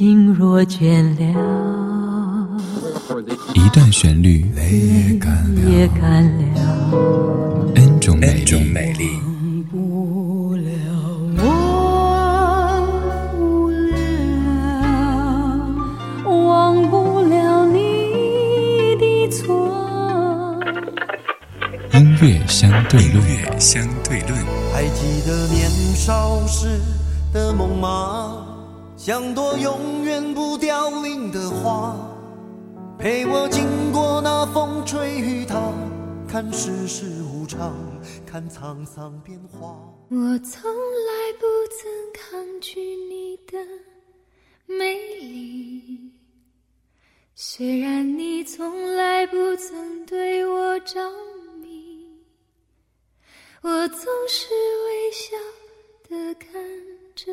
心若倦了，一段旋律也干了，N 种美丽。音乐相对论，相对论。还记得年少时的梦吗？像朵永远不凋零的花，陪我经过那风吹雨打，看世事无常，看沧桑变化。我从来不曾抗拒你的美丽，虽然你从来不曾对我着迷。我总是微笑的看着，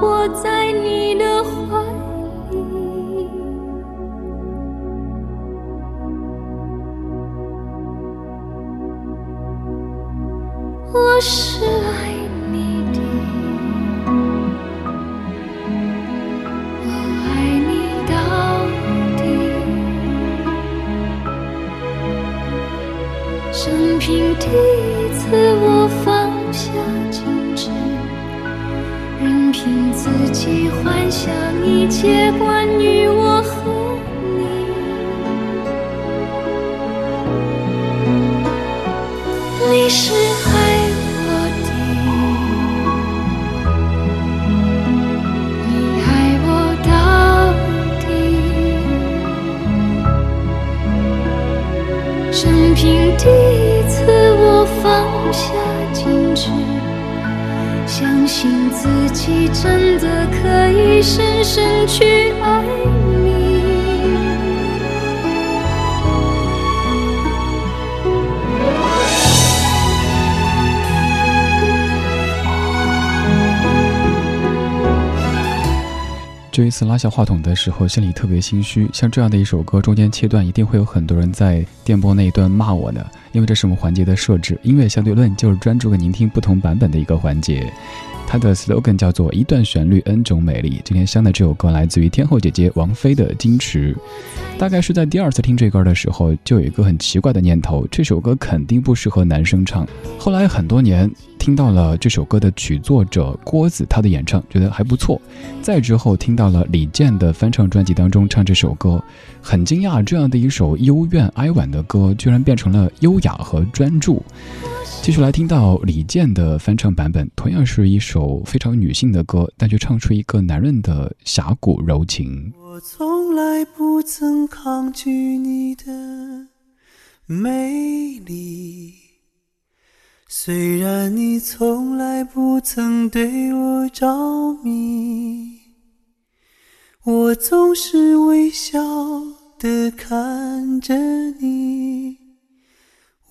我在你的怀里我是爱你的。我爱你到底。生平第一次我听自己幻想一切关于真的可以深深去爱你。这一次拉下话筒的时候，心里特别心虚。像这样的一首歌，中间切断，一定会有很多人在电波那一端骂我的，因为这是我们环节的设置。音乐相对论就是专注给您听不同版本的一个环节。它的 slogan 叫做“一段旋律，n 种美丽”。今天香的这首歌来自于天后姐姐王菲的《矜持》。大概是在第二次听这歌的时候，就有一个很奇怪的念头：这首歌肯定不适合男生唱。后来很多年听到了这首歌的曲作者郭子他的演唱，觉得还不错。再之后听到了李健的翻唱专辑当中唱这首歌，很惊讶，这样的一首幽怨哀婉的歌，居然变成了优雅和专注。继续来听到李健的翻唱版本，同样是一首非常女性的歌，但却唱出一个男人的侠骨柔情。我从来不曾抗拒你的美丽，虽然你从来不曾对我着迷，我总是微笑的看着你。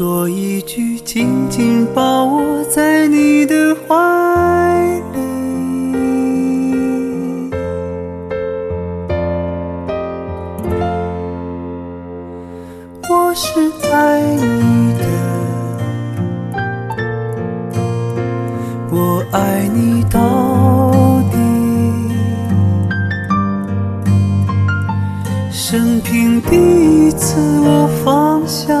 说一句，紧紧抱我在你的怀里。我是爱你的，我爱你到底。生平第一次，我放下。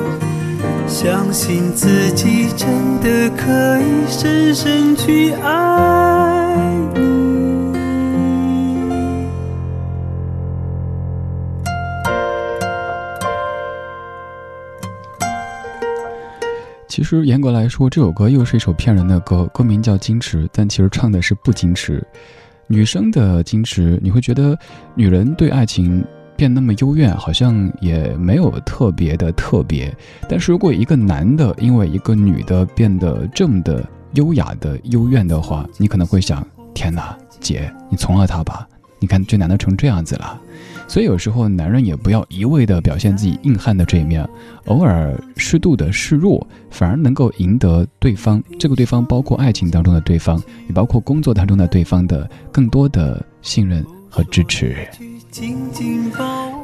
相信自己真的可以深深去爱你。其实严格来说，这首歌又是一首骗人的歌，歌名叫《矜持》，但其实唱的是不矜持。女生的矜持，你会觉得女人对爱情变那么幽怨，好像也没有特别的特别。但是如果一个男的因为一个女的变得这么的优雅的幽怨的话，你可能会想：天哪，姐，你从了他吧？你看这男的成这样子了。所以有时候男人也不要一味的表现自己硬汉的这一面，偶尔适度的示弱，反而能够赢得对方。这个对方包括爱情当中的对方，也包括工作当中的对方的更多的信任和支持。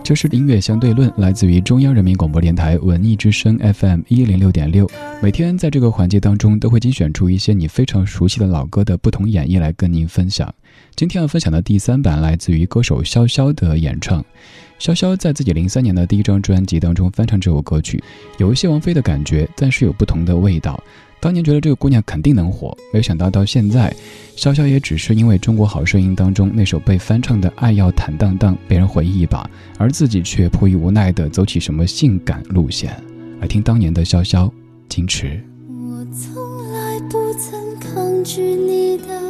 这是音乐相对论，来自于中央人民广播电台文艺之声 FM 一零六点六。每天在这个环节当中，都会精选出一些你非常熟悉的老歌的不同演绎来跟您分享。今天要分享的第三版来自于歌手潇潇的演唱。潇潇在自己零三年的第一张专辑当中翻唱这首歌曲，有一些王菲的感觉，但是有不同的味道。当年觉得这个姑娘肯定能火，没有想到到现在，潇潇也只是因为《中国好声音》当中那首被翻唱的《爱要坦荡荡》被人回忆一把，而自己却迫于无奈的走起什么性感路线。来听当年的潇潇，矜持。我从来不曾抗拒你的。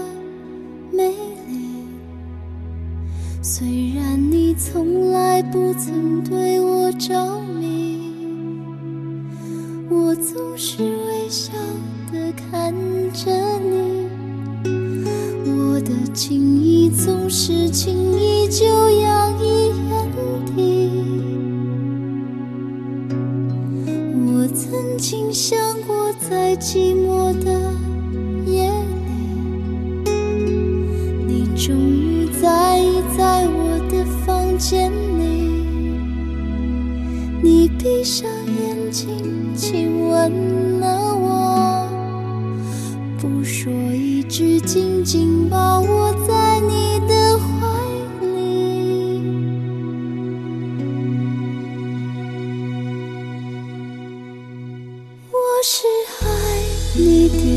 虽然你从来不曾对我着迷，我总是微笑的看着你，我的情意总是轻易就洋溢眼底。我曾经想过，在寂寞的夜里，你终于在意在。我的房间里，你闭上眼轻轻吻了我，不说一句，紧紧抱我在你的怀里。我是爱你的。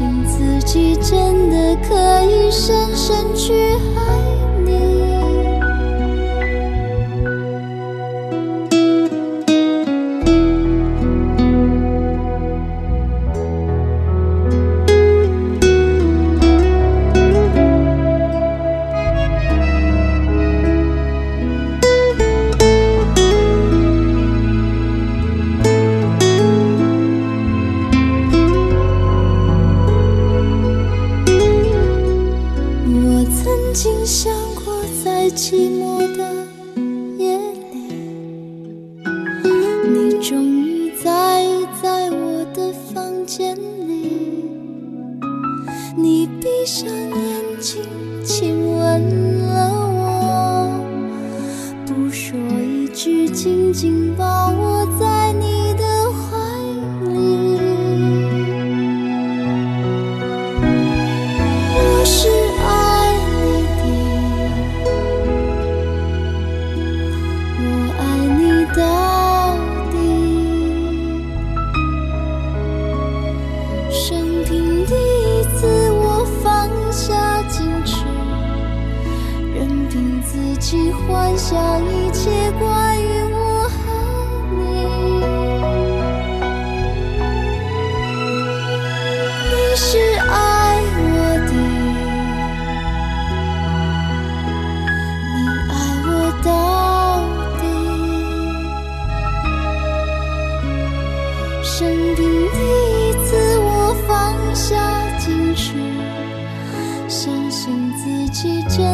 信自己真的可以深深去爱。曾经想过在寂寞的